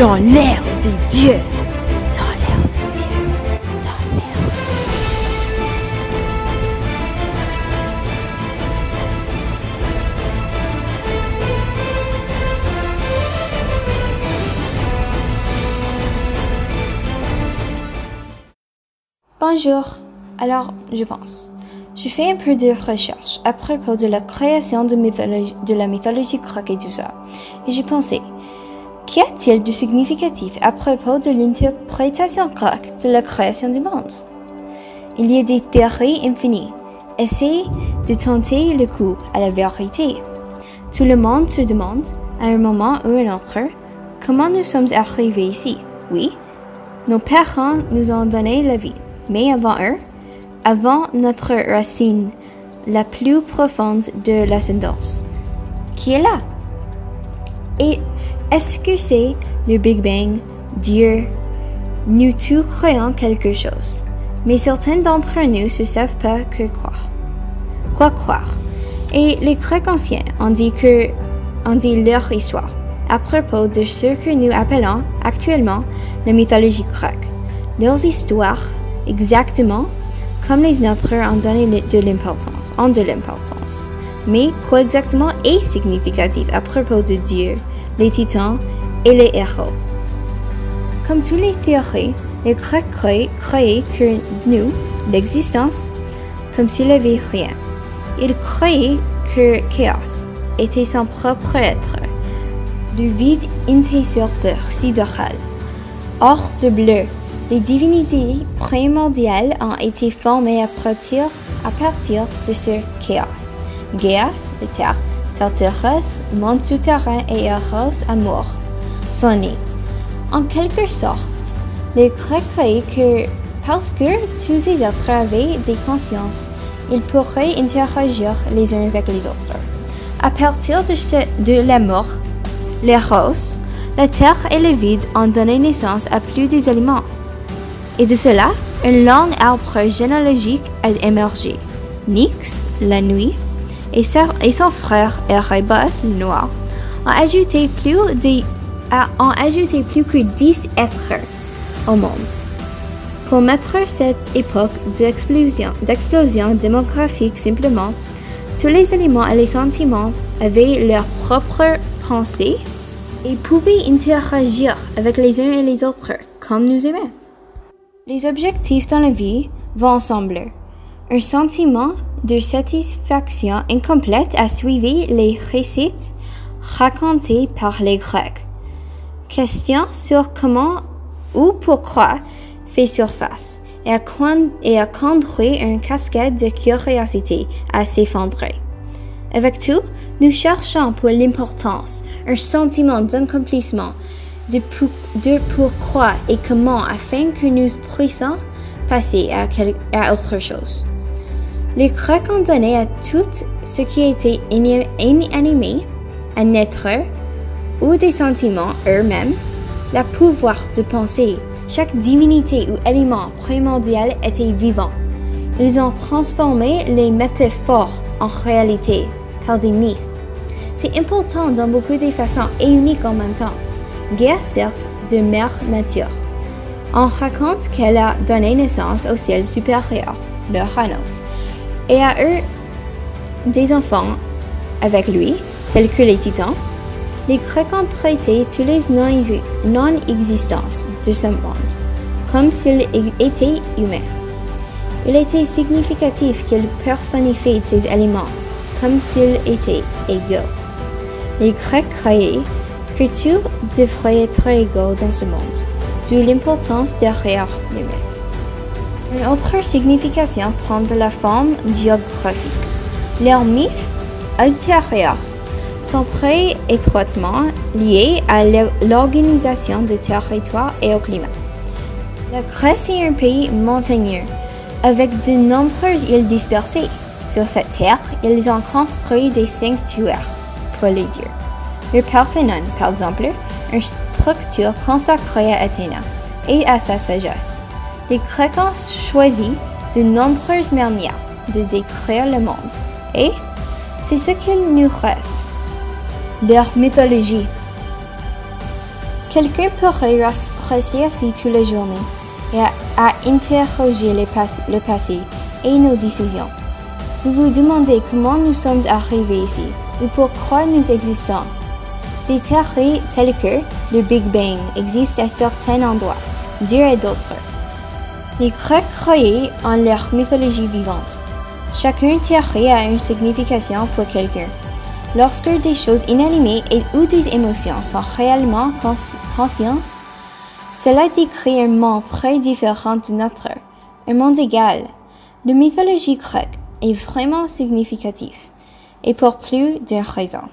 dans l'air des dieux. Dans l'air des dieux. Dans l'air des dieux. Bonjour. Alors, je pense. Je fais un peu de recherche à propos de la création de, mythologie- de la mythologie grecque et tout ça. Et j'ai pensé, qu'y a-t-il de significatif à propos de l'interprétation grecque de la création du monde? Il y a des théories infinies. Essayez de tenter le coup à la vérité. Tout le monde se demande, à un moment ou à un autre, comment nous sommes arrivés ici. Oui, nos parents nous ont donné la vie, mais avant eux, avant notre racine la plus profonde de l'ascendance, qui est là. Et est-ce que c'est le Big Bang, Dieu? Nous tous croyons quelque chose, mais certains d'entre nous ne savent pas que croire. Quoi croire Et les Grecs anciens ont dit que, ont dit leur histoire à propos de ce que nous appelons actuellement la mythologie grecque. Leurs histoires, exactement comme les nôtres, ont donné de l'importance, ont de l'importance. Mais quoi exactement est significatif à propos de Dieu, les titans et les héros Comme toutes les théories, les Grecs croyaient, que nous, l'existence, comme s'il n'y avait rien. Ils croyaient que chaos était son propre être, le vide intérieur sidéral. Hors de bleu, les divinités primordiales ont été formées à partir, à partir de ce chaos. Gaia, la terre, Tartarus, monde souterrain et Eros, amour, sont nés. En quelque sorte, les Grecs croyaient que parce que tous ces êtres avaient des consciences, ils pourraient interagir les uns avec les autres. À partir de, ce, de la mort, les roses, la terre et le vide ont donné naissance à plus des aliments. Et de cela, un long arbre généalogique a émergé. Nyx, la nuit, et, son frère Erebus, le noir, ont ajouté plus, de, ont ajouté plus que 10 êtres au monde. Pour mettre cette époque d'explosion, démographique simplement, tous les éléments et les sentiments avaient leur propre pensée et pouvaient interagir avec les uns et les autres comme nous aimons. Les objectifs dans la vie vont ensemble. Un sentiment de satisfaction incomplète a suivi les récits racontés par les Grecs. Question sur comment ou pourquoi fait surface et a, et conduit une cascade de curiosité à s'effondrer. Avec tout, nous cherchons pour l'importance, un sentiment d'accomplissement, de, pour- de pourquoi et comment afin que nous puissions passer à autre chose. Les ont donné à tout ce qui était inanimé, un être ou des sentiments eux-mêmes, le pouvoir de penser. Chaque divinité ou élément primordial était vivant. Ils ont transformé les métaphores en réalité par des mythes. C'est important dans beaucoup de façons et unique en même temps. Gaia certes de mère nature. On raconte qu'elle a donné naissance au ciel supérieur, le Ranos, et à eux des enfants avec lui, tels que les titans. Les Grecs ont traité tous les non- non-existences de ce monde comme s'ils étaient humains. Il était significatif qu'ils personnifient ces éléments comme s'ils étaient égaux. Les Grecs croyaient que tout devrait être égaux dans ce monde, d'où l'importance derrière les mythes. Une autre signification prend de la forme géographique. Leurs mythes ultérieurs sont très étroitement liés à l'organisation du territoire et au climat. La Grèce est un pays montagneux, avec de nombreuses îles dispersées. Sur cette terre, ils ont construit des sanctuaires pour les dieux. Le Parthénon, par exemple, une structure consacrée à Athéna et à sa sagesse. Les Grecs ont de nombreuses manières de décrire le monde, et c'est ce qu'il nous reste. Leur mythologie. Quelqu'un pourrait rester assis toute la journée et à, interroger le passé et nos décisions. Vous vous demandez comment nous sommes arrivés ici ou pourquoi nous existons. Des théories telles que le Big Bang existent à certains endroits, à d'autres. Les Grecs croyaient en leur mythologie vivante. Chacune théorie a une signification pour quelqu'un. Lorsque des choses inanimées et ou des émotions sont réellement conscientes, cela décrit un monde très différent du nôtre, un monde égal. La mythologie grecque est vraiment significative, et pour plus d'une raison.